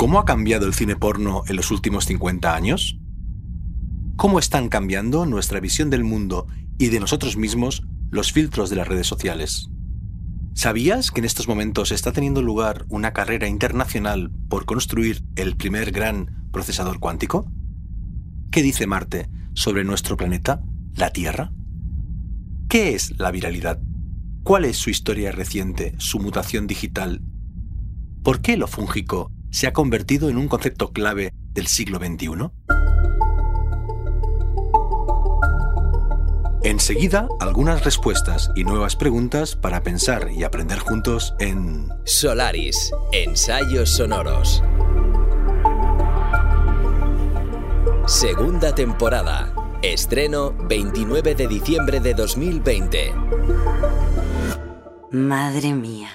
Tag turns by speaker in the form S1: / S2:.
S1: ¿Cómo ha cambiado el cine porno en los últimos 50 años? ¿Cómo están cambiando nuestra visión del mundo y de nosotros mismos los filtros de las redes sociales? ¿Sabías que en estos momentos está teniendo lugar una carrera internacional por construir el primer gran procesador cuántico? ¿Qué dice Marte sobre nuestro planeta, la Tierra? ¿Qué es la viralidad? ¿Cuál es su historia reciente, su mutación digital? ¿Por qué lo fúngico se ha convertido en un concepto clave del siglo XXI? Enseguida, algunas respuestas y nuevas preguntas para pensar y aprender juntos en
S2: Solaris, ensayos sonoros. Segunda temporada. Estreno 29 de diciembre de 2020.
S3: Madre mía.